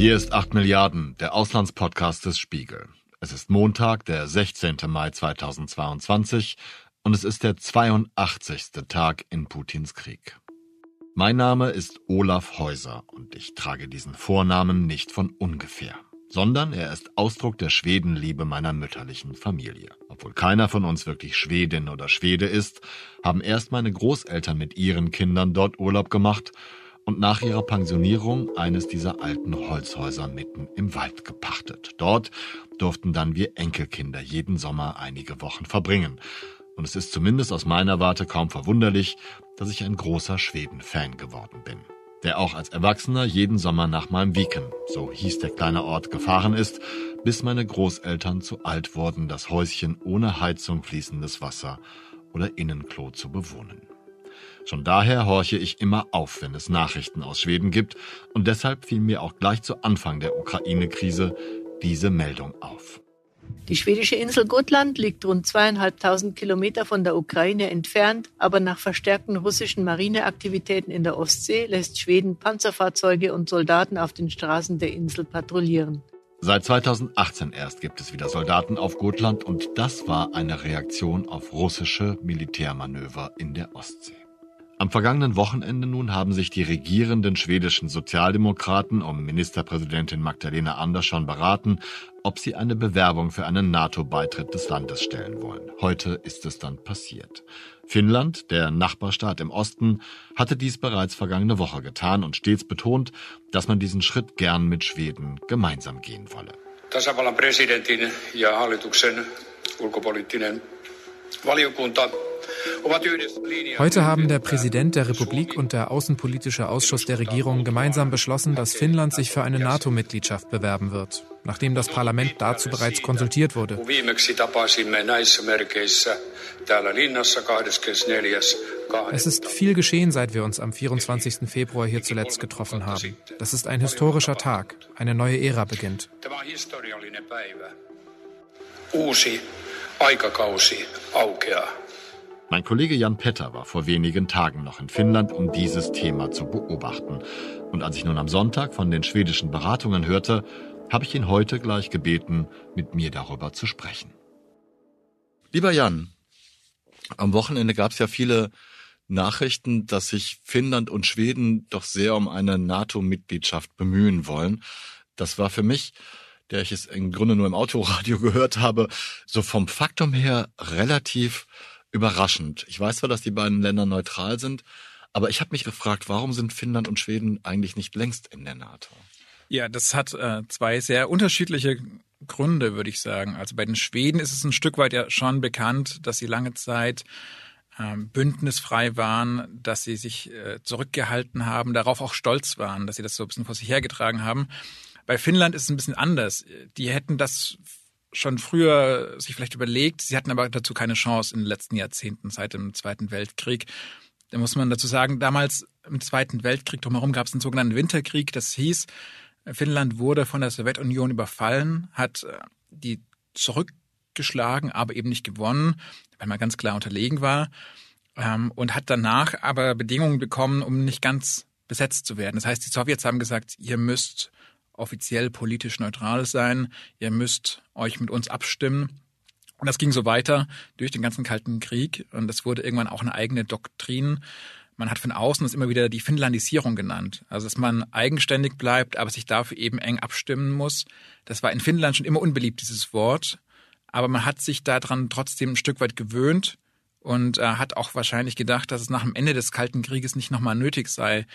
Hier ist 8 Milliarden, der Auslandspodcast des Spiegel. Es ist Montag, der 16. Mai 2022 und es ist der 82. Tag in Putins Krieg. Mein Name ist Olaf Häuser und ich trage diesen Vornamen nicht von ungefähr, sondern er ist Ausdruck der Schwedenliebe meiner mütterlichen Familie. Obwohl keiner von uns wirklich Schwedin oder Schwede ist, haben erst meine Großeltern mit ihren Kindern dort Urlaub gemacht und nach ihrer Pensionierung eines dieser alten Holzhäuser mitten im Wald gepachtet. Dort durften dann wir Enkelkinder jeden Sommer einige Wochen verbringen. Und es ist zumindest aus meiner Warte kaum verwunderlich, dass ich ein großer Schweden-Fan geworden bin. Der auch als Erwachsener jeden Sommer nach meinem Wieken, so hieß der kleine Ort, gefahren ist, bis meine Großeltern zu alt wurden, das Häuschen ohne Heizung, fließendes Wasser oder Innenklo zu bewohnen. Schon daher horche ich immer auf, wenn es Nachrichten aus Schweden gibt, und deshalb fiel mir auch gleich zu Anfang der Ukraine-Krise diese Meldung auf. Die schwedische Insel Gotland liegt rund zweieinhalbtausend Kilometer von der Ukraine entfernt, aber nach verstärkten russischen Marineaktivitäten in der Ostsee lässt Schweden Panzerfahrzeuge und Soldaten auf den Straßen der Insel patrouillieren. Seit 2018 erst gibt es wieder Soldaten auf Gotland und das war eine Reaktion auf russische Militärmanöver in der Ostsee. Am vergangenen Wochenende nun haben sich die regierenden schwedischen Sozialdemokraten um Ministerpräsidentin Magdalena Andersson beraten, ob sie eine Bewerbung für einen NATO-Beitritt des Landes stellen wollen. Heute ist es dann passiert. Finnland, der Nachbarstaat im Osten, hatte dies bereits vergangene Woche getan und stets betont, dass man diesen Schritt gern mit Schweden gemeinsam gehen wolle. Tasavallan presidentin ja hallituksen ulkopoliittinen Heute haben der Präsident der Republik und der Außenpolitische Ausschuss der Regierung gemeinsam beschlossen, dass Finnland sich für eine NATO-Mitgliedschaft bewerben wird, nachdem das Parlament dazu bereits konsultiert wurde. Es ist viel geschehen, seit wir uns am 24. Februar hier zuletzt getroffen haben. Das ist ein historischer Tag. Eine neue Ära beginnt. Uusi aikakausi aukeaa. Mein Kollege Jan Petter war vor wenigen Tagen noch in Finnland, um dieses Thema zu beobachten. Und als ich nun am Sonntag von den schwedischen Beratungen hörte, habe ich ihn heute gleich gebeten, mit mir darüber zu sprechen. Lieber Jan, am Wochenende gab es ja viele Nachrichten, dass sich Finnland und Schweden doch sehr um eine NATO-Mitgliedschaft bemühen wollen. Das war für mich, der ich es im Grunde nur im Autoradio gehört habe, so vom Faktum her relativ überraschend. Ich weiß zwar, dass die beiden Länder neutral sind, aber ich habe mich gefragt, warum sind Finnland und Schweden eigentlich nicht längst in der NATO? Ja, das hat äh, zwei sehr unterschiedliche Gründe, würde ich sagen. Also bei den Schweden ist es ein Stück weit ja schon bekannt, dass sie lange Zeit ähm, bündnisfrei waren, dass sie sich äh, zurückgehalten haben, darauf auch stolz waren, dass sie das so ein bisschen vor sich hergetragen haben. Bei Finnland ist es ein bisschen anders. Die hätten das schon früher sich vielleicht überlegt. Sie hatten aber dazu keine Chance in den letzten Jahrzehnten seit dem Zweiten Weltkrieg. Da muss man dazu sagen, damals im Zweiten Weltkrieg drumherum gab es einen sogenannten Winterkrieg. Das hieß, Finnland wurde von der Sowjetunion überfallen, hat äh, die zurückgeschlagen, aber eben nicht gewonnen, weil man ganz klar unterlegen war. Ähm, und hat danach aber Bedingungen bekommen, um nicht ganz besetzt zu werden. Das heißt, die Sowjets haben gesagt, ihr müsst offiziell politisch neutral sein. Ihr müsst euch mit uns abstimmen. Und das ging so weiter durch den ganzen Kalten Krieg. Und das wurde irgendwann auch eine eigene Doktrin. Man hat von außen das immer wieder die Finnlandisierung genannt. Also, dass man eigenständig bleibt, aber sich dafür eben eng abstimmen muss. Das war in Finnland schon immer unbeliebt, dieses Wort. Aber man hat sich daran trotzdem ein Stück weit gewöhnt und äh, hat auch wahrscheinlich gedacht, dass es nach dem Ende des Kalten Krieges nicht nochmal nötig sei,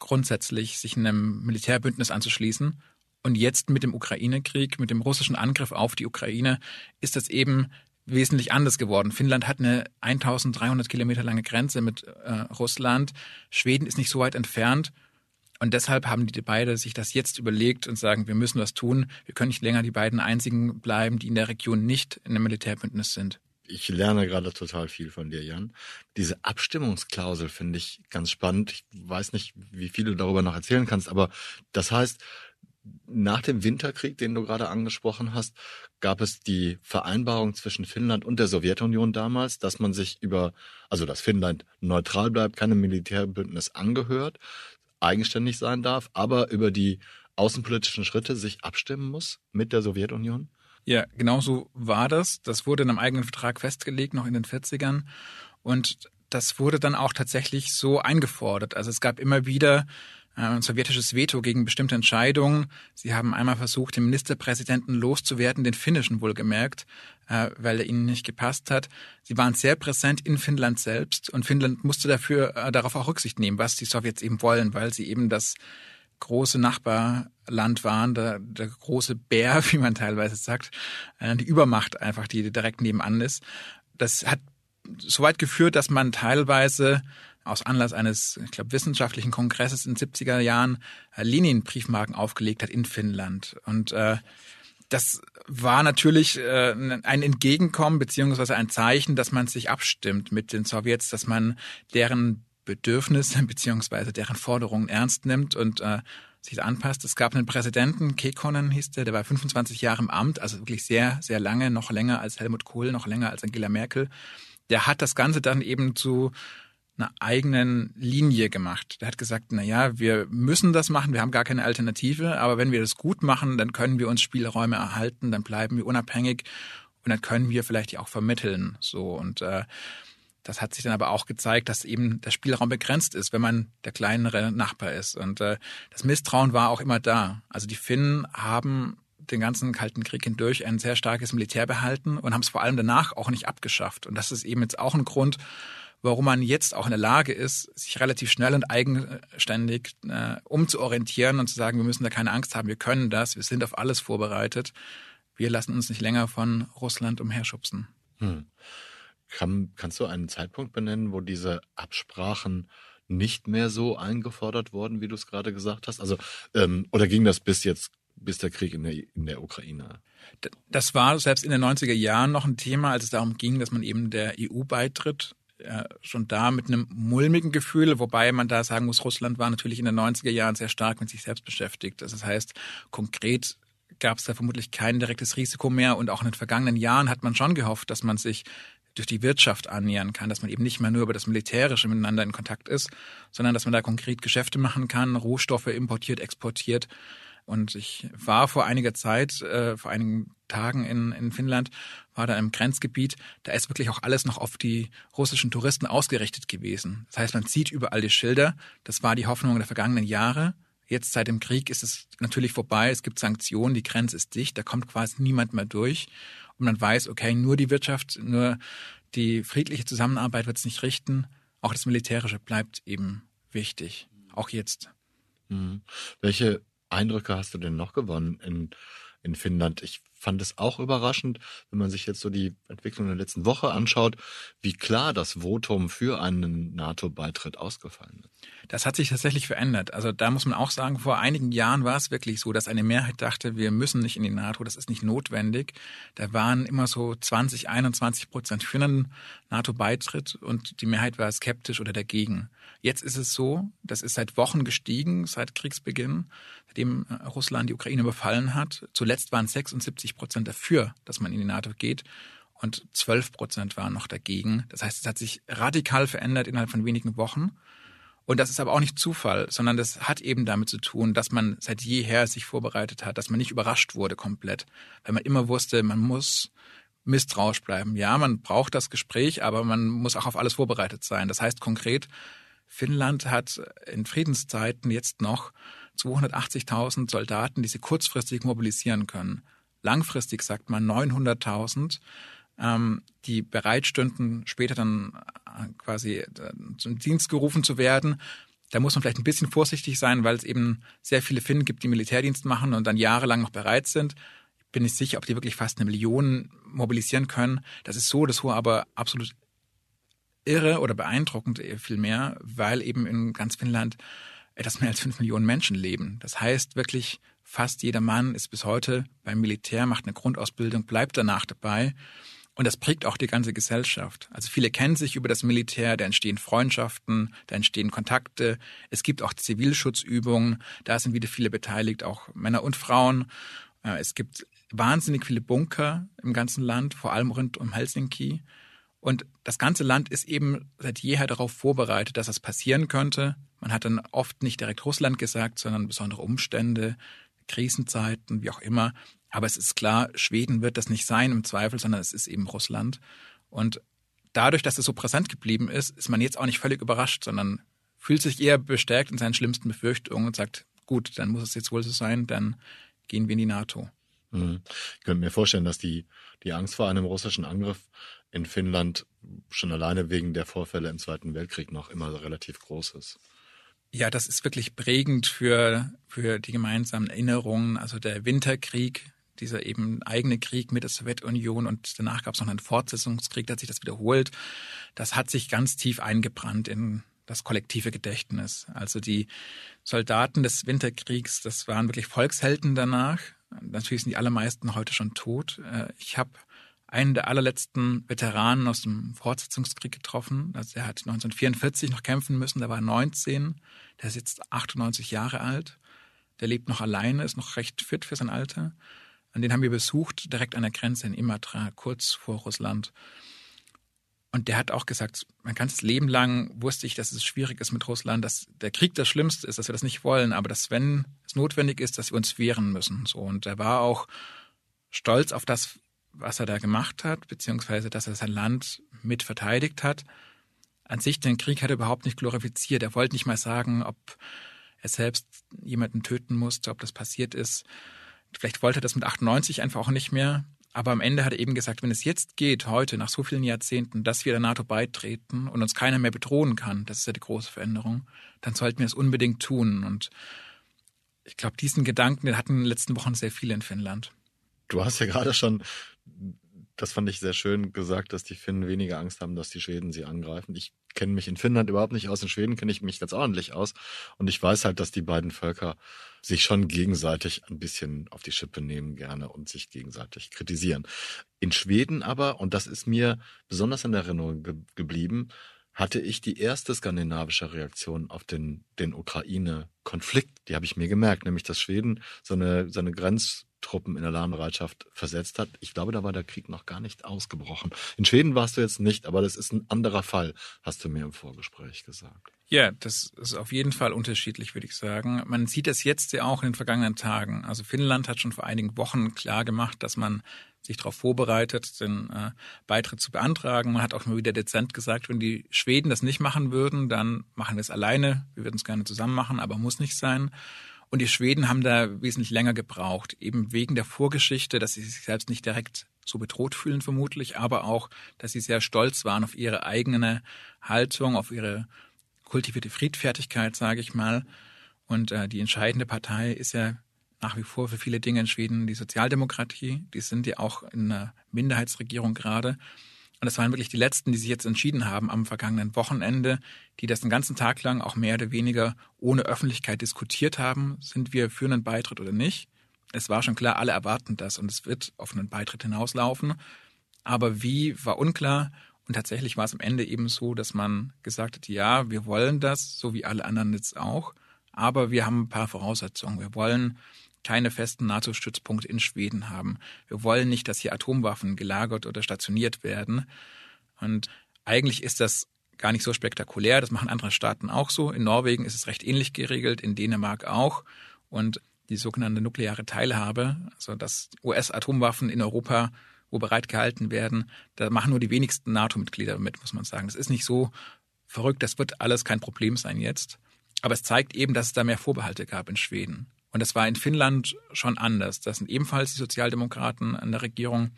grundsätzlich sich einem Militärbündnis anzuschließen. Und jetzt mit dem Ukraine-Krieg, mit dem russischen Angriff auf die Ukraine, ist das eben wesentlich anders geworden. Finnland hat eine 1300 Kilometer lange Grenze mit äh, Russland. Schweden ist nicht so weit entfernt. Und deshalb haben die beide sich das jetzt überlegt und sagen, wir müssen was tun. Wir können nicht länger die beiden einzigen bleiben, die in der Region nicht in einem Militärbündnis sind ich lerne gerade total viel von dir, Jan. Diese Abstimmungsklausel finde ich ganz spannend. Ich weiß nicht, wie viel du darüber noch erzählen kannst, aber das heißt, nach dem Winterkrieg, den du gerade angesprochen hast, gab es die Vereinbarung zwischen Finnland und der Sowjetunion damals, dass man sich über, also dass Finnland neutral bleibt, keinem Militärbündnis angehört, eigenständig sein darf, aber über die außenpolitischen Schritte sich abstimmen muss mit der Sowjetunion? Ja, genau so war das. Das wurde in einem eigenen Vertrag festgelegt, noch in den 40ern. Und das wurde dann auch tatsächlich so eingefordert. Also es gab immer wieder äh, ein sowjetisches Veto gegen bestimmte Entscheidungen. Sie haben einmal versucht, den Ministerpräsidenten loszuwerden, den finnischen wohlgemerkt, äh, weil er ihnen nicht gepasst hat. Sie waren sehr präsent in Finnland selbst und Finnland musste dafür äh, darauf auch Rücksicht nehmen, was die Sowjets eben wollen, weil sie eben das große Nachbarland waren, der, der große Bär, wie man teilweise sagt, die Übermacht einfach, die direkt nebenan ist. Das hat so weit geführt, dass man teilweise aus Anlass eines, ich glaube, wissenschaftlichen Kongresses in den 70er Jahren äh, Lenin-Briefmarken aufgelegt hat in Finnland. Und äh, das war natürlich äh, ein Entgegenkommen beziehungsweise ein Zeichen, dass man sich abstimmt mit den Sowjets, dass man deren Bedürfnisse beziehungsweise deren Forderungen ernst nimmt und äh, sich anpasst. Es gab einen Präsidenten, Kekkonen hieß der, der war 25 Jahre im Amt, also wirklich sehr, sehr lange, noch länger als Helmut Kohl, noch länger als Angela Merkel. Der hat das Ganze dann eben zu einer eigenen Linie gemacht. Der hat gesagt, na ja, wir müssen das machen, wir haben gar keine Alternative, aber wenn wir das gut machen, dann können wir uns Spielräume erhalten, dann bleiben wir unabhängig und dann können wir vielleicht auch vermitteln. So und äh, das hat sich dann aber auch gezeigt, dass eben der Spielraum begrenzt ist, wenn man der kleinere Nachbar ist. Und äh, das Misstrauen war auch immer da. Also die Finnen haben den ganzen Kalten Krieg hindurch ein sehr starkes Militär behalten und haben es vor allem danach auch nicht abgeschafft. Und das ist eben jetzt auch ein Grund, warum man jetzt auch in der Lage ist, sich relativ schnell und eigenständig äh, umzuorientieren und zu sagen, wir müssen da keine Angst haben, wir können das, wir sind auf alles vorbereitet. Wir lassen uns nicht länger von Russland umherschubsen. Hm. Kann, kannst du einen Zeitpunkt benennen, wo diese Absprachen nicht mehr so eingefordert wurden, wie du es gerade gesagt hast? Also, ähm, oder ging das bis jetzt, bis der Krieg in der, in der Ukraine? Das war selbst in den 90er Jahren noch ein Thema, als es darum ging, dass man eben der EU beitritt äh, schon da mit einem mulmigen Gefühl, wobei man da sagen muss, Russland war natürlich in den 90er Jahren sehr stark mit sich selbst beschäftigt. Das heißt, konkret gab es da vermutlich kein direktes Risiko mehr und auch in den vergangenen Jahren hat man schon gehofft, dass man sich durch die Wirtschaft annähern kann, dass man eben nicht mehr nur über das Militärische miteinander in Kontakt ist, sondern dass man da konkret Geschäfte machen kann, Rohstoffe importiert, exportiert. Und ich war vor einiger Zeit, äh, vor einigen Tagen in, in Finnland, war da im Grenzgebiet. Da ist wirklich auch alles noch auf die russischen Touristen ausgerichtet gewesen. Das heißt, man sieht überall die Schilder. Das war die Hoffnung der vergangenen Jahre. Jetzt seit dem Krieg ist es natürlich vorbei. Es gibt Sanktionen, die Grenze ist dicht, da kommt quasi niemand mehr durch. Und man weiß, okay, nur die Wirtschaft, nur die friedliche Zusammenarbeit wird es nicht richten. Auch das Militärische bleibt eben wichtig, auch jetzt. Mhm. Welche Eindrücke hast du denn noch gewonnen in, in Finnland? Ich fand es auch überraschend, wenn man sich jetzt so die Entwicklung der letzten Woche anschaut, wie klar das Votum für einen NATO-Beitritt ausgefallen ist. Das hat sich tatsächlich verändert. Also da muss man auch sagen, vor einigen Jahren war es wirklich so, dass eine Mehrheit dachte, wir müssen nicht in die NATO, das ist nicht notwendig. Da waren immer so 20, 21 Prozent für einen NATO-Beitritt und die Mehrheit war skeptisch oder dagegen. Jetzt ist es so, das ist seit Wochen gestiegen, seit Kriegsbeginn, seitdem äh, Russland die Ukraine überfallen hat. Zuletzt waren 76 Prozent dafür, dass man in die NATO geht und 12 Prozent waren noch dagegen. Das heißt, es hat sich radikal verändert innerhalb von wenigen Wochen. Und das ist aber auch nicht Zufall, sondern das hat eben damit zu tun, dass man seit jeher sich vorbereitet hat, dass man nicht überrascht wurde komplett, weil man immer wusste, man muss misstrauisch bleiben. Ja, man braucht das Gespräch, aber man muss auch auf alles vorbereitet sein. Das heißt konkret, Finnland hat in Friedenszeiten jetzt noch 280.000 Soldaten, die sie kurzfristig mobilisieren können. Langfristig sagt man 900.000, ähm, die bereit stünden, später dann äh, quasi äh, zum Dienst gerufen zu werden. Da muss man vielleicht ein bisschen vorsichtig sein, weil es eben sehr viele Finnen gibt, die Militärdienst machen und dann jahrelang noch bereit sind. Ich bin nicht sicher, ob die wirklich fast eine Million mobilisieren können. Das ist so, das war aber absolut irre oder beeindruckend vielmehr, weil eben in ganz Finnland etwas mehr als fünf Millionen Menschen leben. Das heißt wirklich, fast jeder Mann ist bis heute beim Militär, macht eine Grundausbildung, bleibt danach dabei. Und das prägt auch die ganze Gesellschaft. Also viele kennen sich über das Militär, da entstehen Freundschaften, da entstehen Kontakte. Es gibt auch Zivilschutzübungen, da sind wieder viele beteiligt, auch Männer und Frauen. Äh, es gibt wahnsinnig viele Bunker im ganzen Land, vor allem rund um Helsinki. Und das ganze Land ist eben seit jeher darauf vorbereitet, dass das passieren könnte. Man hat dann oft nicht direkt Russland gesagt, sondern besondere Umstände, Krisenzeiten, wie auch immer. Aber es ist klar, Schweden wird das nicht sein im Zweifel, sondern es ist eben Russland. Und dadurch, dass es so präsent geblieben ist, ist man jetzt auch nicht völlig überrascht, sondern fühlt sich eher bestärkt in seinen schlimmsten Befürchtungen und sagt, gut, dann muss es jetzt wohl so sein, dann gehen wir in die NATO. Mhm. Ich könnte mir vorstellen, dass die, die Angst vor einem russischen Angriff in Finnland schon alleine wegen der Vorfälle im Zweiten Weltkrieg noch immer relativ groß ist. Ja, das ist wirklich prägend für, für die gemeinsamen Erinnerungen. Also der Winterkrieg, dieser eben eigene Krieg mit der Sowjetunion und danach gab es noch einen Fortsetzungskrieg, da hat sich das wiederholt. Das hat sich ganz tief eingebrannt in das kollektive Gedächtnis. Also die Soldaten des Winterkriegs, das waren wirklich Volkshelden danach. Natürlich sind die allermeisten heute schon tot. Äh, ich habe einen der allerletzten Veteranen aus dem Fortsetzungskrieg getroffen. Also der hat 1944 noch kämpfen müssen, der war 19, der ist jetzt 98 Jahre alt. Der lebt noch alleine, ist noch recht fit für sein Alter. Und den haben wir besucht, direkt an der Grenze in Imatra, kurz vor Russland. Und der hat auch gesagt, mein ganzes Leben lang wusste ich, dass es schwierig ist mit Russland, dass der Krieg das Schlimmste ist, dass wir das nicht wollen, aber dass wenn es notwendig ist, dass wir uns wehren müssen. So und er war auch stolz auf das, was er da gemacht hat, beziehungsweise dass er sein Land mit verteidigt hat. An sich den Krieg hat er überhaupt nicht glorifiziert. Er wollte nicht mal sagen, ob er selbst jemanden töten musste, ob das passiert ist. Vielleicht wollte er das mit 98 einfach auch nicht mehr. Aber am Ende hat er eben gesagt, wenn es jetzt geht, heute, nach so vielen Jahrzehnten, dass wir der NATO beitreten und uns keiner mehr bedrohen kann, das ist ja die große Veränderung, dann sollten wir es unbedingt tun. Und ich glaube, diesen Gedanken, den hatten in den letzten Wochen sehr viele in Finnland. Du hast ja gerade schon das fand ich sehr schön gesagt, dass die Finnen weniger Angst haben, dass die Schweden sie angreifen. Ich kenne mich in Finnland überhaupt nicht aus. In Schweden kenne ich mich ganz ordentlich aus. Und ich weiß halt, dass die beiden Völker sich schon gegenseitig ein bisschen auf die Schippe nehmen gerne und sich gegenseitig kritisieren. In Schweden aber, und das ist mir besonders in Erinnerung ge geblieben, hatte ich die erste skandinavische Reaktion auf den, den Ukraine-Konflikt. Die habe ich mir gemerkt, nämlich dass Schweden so eine, so eine Grenz Truppen in Alarmbereitschaft versetzt hat. Ich glaube, da war der Krieg noch gar nicht ausgebrochen. In Schweden warst du jetzt nicht, aber das ist ein anderer Fall, hast du mir im Vorgespräch gesagt. Ja, das ist auf jeden Fall unterschiedlich, würde ich sagen. Man sieht das jetzt ja auch in den vergangenen Tagen. Also Finnland hat schon vor einigen Wochen klar gemacht, dass man sich darauf vorbereitet, den äh, Beitritt zu beantragen. Man hat auch mal wieder dezent gesagt, wenn die Schweden das nicht machen würden, dann machen wir es alleine. Wir würden es gerne zusammen machen, aber muss nicht sein. Und die Schweden haben da wesentlich länger gebraucht, eben wegen der Vorgeschichte, dass sie sich selbst nicht direkt so bedroht fühlen vermutlich, aber auch, dass sie sehr stolz waren auf ihre eigene Haltung, auf ihre kultivierte Friedfertigkeit, sage ich mal. Und äh, die entscheidende Partei ist ja nach wie vor für viele Dinge in Schweden die Sozialdemokratie. Die sind ja auch in einer Minderheitsregierung gerade. Und das waren wirklich die letzten, die sich jetzt entschieden haben am vergangenen Wochenende, die das den ganzen Tag lang auch mehr oder weniger ohne Öffentlichkeit diskutiert haben. Sind wir für einen Beitritt oder nicht? Es war schon klar, alle erwarten das und es wird auf einen Beitritt hinauslaufen. Aber wie war unklar. Und tatsächlich war es am Ende eben so, dass man gesagt hat, ja, wir wollen das, so wie alle anderen jetzt auch. Aber wir haben ein paar Voraussetzungen. Wir wollen keine festen NATO-Stützpunkte in Schweden haben. Wir wollen nicht, dass hier Atomwaffen gelagert oder stationiert werden. Und eigentlich ist das gar nicht so spektakulär. Das machen andere Staaten auch so. In Norwegen ist es recht ähnlich geregelt, in Dänemark auch. Und die sogenannte nukleare Teilhabe, also dass US-Atomwaffen in Europa wo bereitgehalten werden, da machen nur die wenigsten NATO-Mitglieder mit, muss man sagen. Das ist nicht so verrückt, das wird alles kein Problem sein jetzt. Aber es zeigt eben, dass es da mehr Vorbehalte gab in Schweden. Und das war in Finnland schon anders. Das sind ebenfalls die Sozialdemokraten an der Regierung.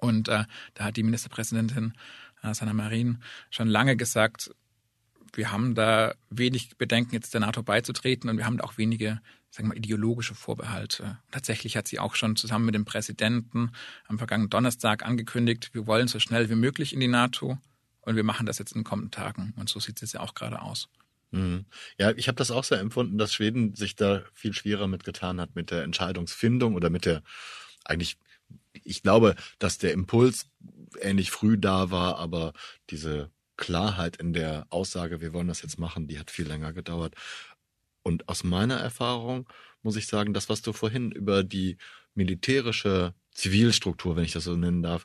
Und äh, da hat die Ministerpräsidentin äh, Sanna Marin schon lange gesagt, wir haben da wenig Bedenken, jetzt der NATO beizutreten und wir haben da auch wenige, sagen wir ideologische Vorbehalte. Tatsächlich hat sie auch schon zusammen mit dem Präsidenten am vergangenen Donnerstag angekündigt, wir wollen so schnell wie möglich in die NATO und wir machen das jetzt in den kommenden Tagen. Und so sieht es ja auch gerade aus. Mhm. Ja, ich habe das auch so empfunden, dass Schweden sich da viel schwerer mitgetan hat mit der Entscheidungsfindung oder mit der eigentlich, ich glaube, dass der Impuls ähnlich früh da war, aber diese Klarheit in der Aussage, wir wollen das jetzt machen, die hat viel länger gedauert. Und aus meiner Erfahrung muss ich sagen, das, was du vorhin über die militärische Zivilstruktur, wenn ich das so nennen darf,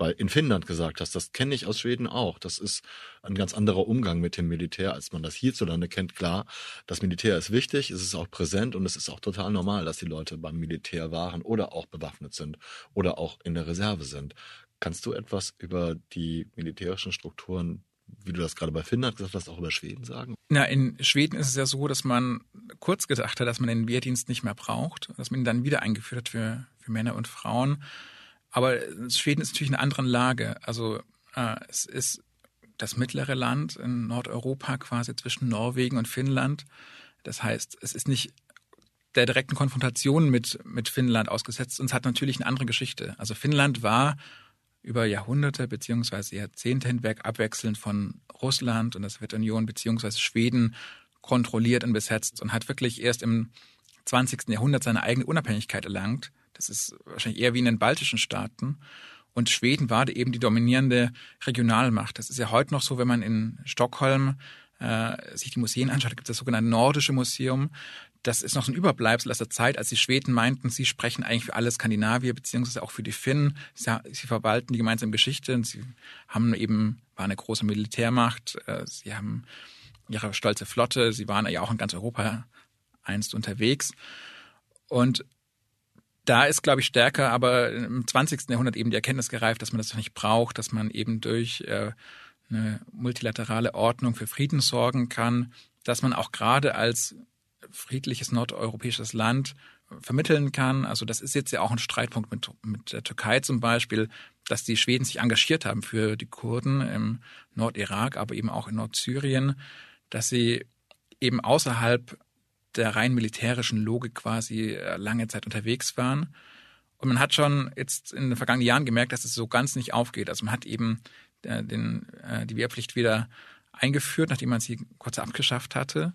bei, in Finnland gesagt hast, das kenne ich aus Schweden auch. Das ist ein ganz anderer Umgang mit dem Militär, als man das hierzulande kennt. Klar, das Militär ist wichtig, es ist auch präsent und es ist auch total normal, dass die Leute beim Militär waren oder auch bewaffnet sind oder auch in der Reserve sind. Kannst du etwas über die militärischen Strukturen wie du das gerade bei Finnland gesagt hast, auch über Schweden sagen? Na, in Schweden ist es ja so, dass man kurz gedacht hat, dass man den Wehrdienst nicht mehr braucht, dass man ihn dann wieder eingeführt hat für, für Männer und Frauen. Aber Schweden ist natürlich in einer anderen Lage. Also äh, es ist das mittlere Land in Nordeuropa quasi zwischen Norwegen und Finnland. Das heißt, es ist nicht der direkten Konfrontation mit, mit Finnland ausgesetzt und es hat natürlich eine andere Geschichte. Also Finnland war über Jahrhunderte beziehungsweise Jahrzehnte hinweg abwechselnd von Russland und der Sowjetunion beziehungsweise Schweden kontrolliert und besetzt und hat wirklich erst im 20. Jahrhundert seine eigene Unabhängigkeit erlangt. Das ist wahrscheinlich eher wie in den baltischen Staaten. Und Schweden war eben die dominierende Regionalmacht. Das ist ja heute noch so, wenn man in Stockholm äh, sich die Museen anschaut, gibt es das sogenannte Nordische Museum. Das ist noch so ein Überbleibsel aus der Zeit, als die Schweden meinten, sie sprechen eigentlich für alle Skandinavier, beziehungsweise auch für die Finnen. Sie, sie verwalten die gemeinsame Geschichte und sie haben eben, war eine große Militärmacht, äh, sie haben ihre stolze Flotte, sie waren ja auch in ganz Europa einst unterwegs. Und da ist, glaube ich, stärker, aber im 20. Jahrhundert eben die Erkenntnis gereift, dass man das nicht braucht, dass man eben durch äh, eine multilaterale Ordnung für Frieden sorgen kann, dass man auch gerade als friedliches nordeuropäisches Land vermitteln kann. Also das ist jetzt ja auch ein Streitpunkt mit, mit der Türkei zum Beispiel, dass die Schweden sich engagiert haben für die Kurden im Nordirak, aber eben auch in Nordsyrien, dass sie eben außerhalb der rein militärischen Logik quasi äh, lange Zeit unterwegs waren. Und man hat schon jetzt in den vergangenen Jahren gemerkt, dass es so ganz nicht aufgeht. Also man hat eben äh, den, äh, die Wehrpflicht wieder eingeführt, nachdem man sie kurz abgeschafft hatte.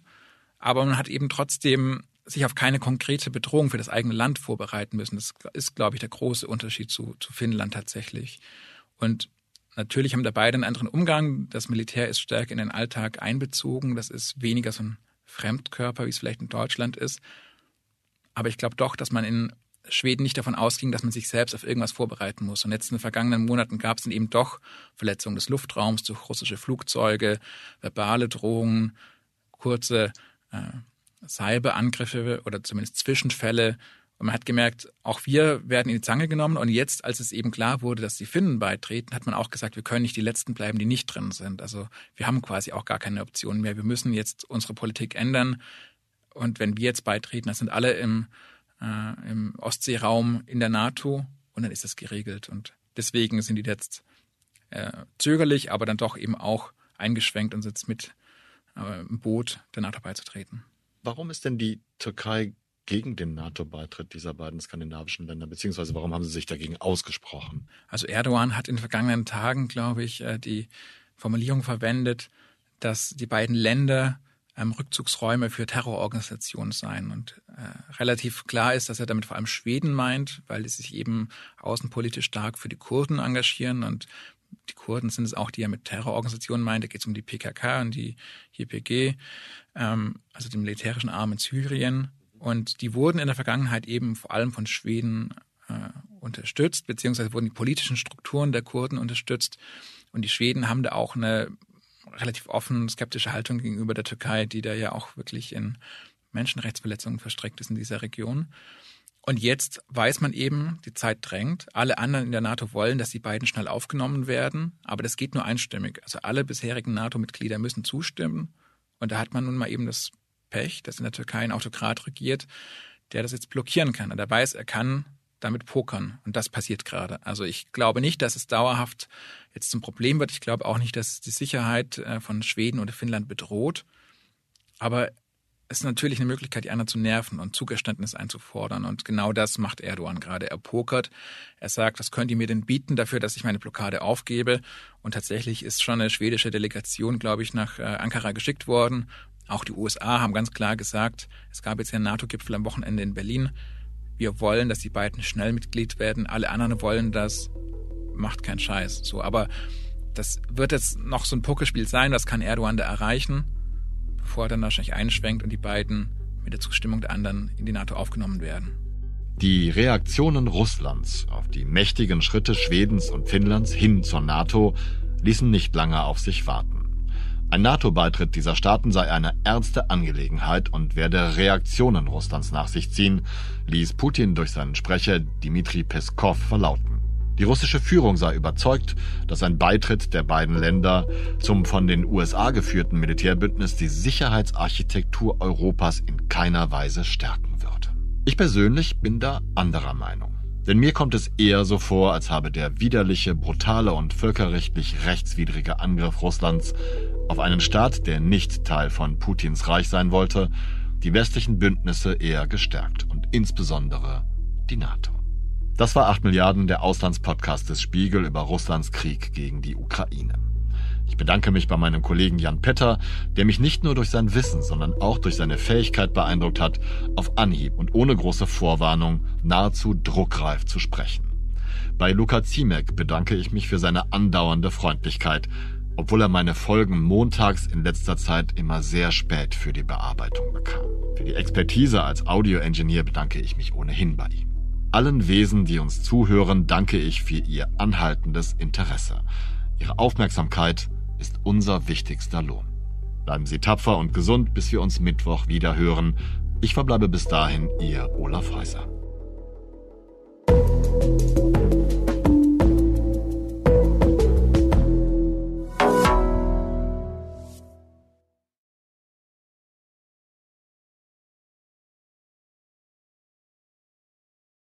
Aber man hat eben trotzdem sich auf keine konkrete Bedrohung für das eigene Land vorbereiten müssen. Das ist, glaube ich, der große Unterschied zu, zu Finnland tatsächlich. Und natürlich haben da beide einen anderen Umgang. Das Militär ist stärker in den Alltag einbezogen. Das ist weniger so ein Fremdkörper, wie es vielleicht in Deutschland ist. Aber ich glaube doch, dass man in Schweden nicht davon ausging, dass man sich selbst auf irgendwas vorbereiten muss. Und jetzt in den vergangenen Monaten gab es dann eben doch Verletzungen des Luftraums durch russische Flugzeuge, verbale Drohungen, kurze äh, Cyberangriffe oder zumindest Zwischenfälle. Und man hat gemerkt, auch wir werden in die Zange genommen. Und jetzt, als es eben klar wurde, dass die Finnen beitreten, hat man auch gesagt, wir können nicht die Letzten bleiben, die nicht drin sind. Also wir haben quasi auch gar keine Option mehr. Wir müssen jetzt unsere Politik ändern. Und wenn wir jetzt beitreten, das sind alle im, äh, im Ostseeraum in der NATO und dann ist das geregelt. Und deswegen sind die jetzt äh, zögerlich, aber dann doch eben auch eingeschwenkt und sitzt mit äh, im Boot der NATO beizutreten. Warum ist denn die Türkei gegen den NATO-Beitritt dieser beiden skandinavischen Länder, beziehungsweise warum haben sie sich dagegen ausgesprochen? Also Erdogan hat in den vergangenen Tagen, glaube ich, äh, die Formulierung verwendet, dass die beiden Länder ähm, Rückzugsräume für Terrororganisationen seien. Und äh, relativ klar ist, dass er damit vor allem Schweden meint, weil die sich eben außenpolitisch stark für die Kurden engagieren und die Kurden sind es auch, die er mit Terrororganisationen meint. Da geht es um die PKK und die YPG, ähm, also den militärischen Arm in Syrien. Und die wurden in der Vergangenheit eben vor allem von Schweden äh, unterstützt, beziehungsweise wurden die politischen Strukturen der Kurden unterstützt. Und die Schweden haben da auch eine relativ offen skeptische Haltung gegenüber der Türkei, die da ja auch wirklich in Menschenrechtsverletzungen verstrickt ist in dieser Region. Und jetzt weiß man eben, die Zeit drängt. Alle anderen in der NATO wollen, dass die beiden schnell aufgenommen werden. Aber das geht nur einstimmig. Also alle bisherigen NATO-Mitglieder müssen zustimmen. Und da hat man nun mal eben das Pech, dass in der Türkei ein Autokrat regiert, der das jetzt blockieren kann. Und er weiß, er kann damit pokern. Und das passiert gerade. Also ich glaube nicht, dass es dauerhaft jetzt zum Problem wird. Ich glaube auch nicht, dass die Sicherheit äh, von Schweden oder Finnland bedroht. Aber es ist natürlich eine Möglichkeit, die anderen zu nerven und Zugeständnis einzufordern. Und genau das macht Erdogan gerade. Er pokert. Er sagt, was könnt ihr mir denn bieten dafür, dass ich meine Blockade aufgebe? Und tatsächlich ist schon eine schwedische Delegation, glaube ich, nach äh, Ankara geschickt worden. Auch die USA haben ganz klar gesagt, es gab jetzt einen NATO-Gipfel am Wochenende in Berlin. Wir wollen, dass die beiden schnell Mitglied werden. Alle anderen wollen das. Macht keinen Scheiß. So, aber das wird jetzt noch so ein Pokerspiel sein. Was kann Erdogan da erreichen? bevor er dann wahrscheinlich einschwenkt und die beiden mit der Zustimmung der anderen in die NATO aufgenommen werden. Die Reaktionen Russlands auf die mächtigen Schritte Schwedens und Finnlands hin zur NATO ließen nicht lange auf sich warten. Ein NATO-Beitritt dieser Staaten sei eine ernste Angelegenheit und werde Reaktionen Russlands nach sich ziehen, ließ Putin durch seinen Sprecher Dmitri Peskov verlauten. Die russische Führung sei überzeugt, dass ein Beitritt der beiden Länder zum von den USA geführten Militärbündnis die Sicherheitsarchitektur Europas in keiner Weise stärken würde. Ich persönlich bin da anderer Meinung. Denn mir kommt es eher so vor, als habe der widerliche, brutale und völkerrechtlich rechtswidrige Angriff Russlands auf einen Staat, der nicht Teil von Putins Reich sein wollte, die westlichen Bündnisse eher gestärkt und insbesondere die NATO. Das war 8 Milliarden, der Auslandspodcast des Spiegel über Russlands Krieg gegen die Ukraine. Ich bedanke mich bei meinem Kollegen Jan Petter, der mich nicht nur durch sein Wissen, sondern auch durch seine Fähigkeit beeindruckt hat, auf Anhieb und ohne große Vorwarnung nahezu druckreif zu sprechen. Bei Luca Ziemek bedanke ich mich für seine andauernde Freundlichkeit, obwohl er meine Folgen montags in letzter Zeit immer sehr spät für die Bearbeitung bekam. Für die Expertise als Audioingenieur bedanke ich mich ohnehin bei ihm. Allen Wesen, die uns zuhören, danke ich für Ihr anhaltendes Interesse. Ihre Aufmerksamkeit ist unser wichtigster Lohn. Bleiben Sie tapfer und gesund, bis wir uns Mittwoch wieder hören. Ich verbleibe bis dahin Ihr Olaf Häuser.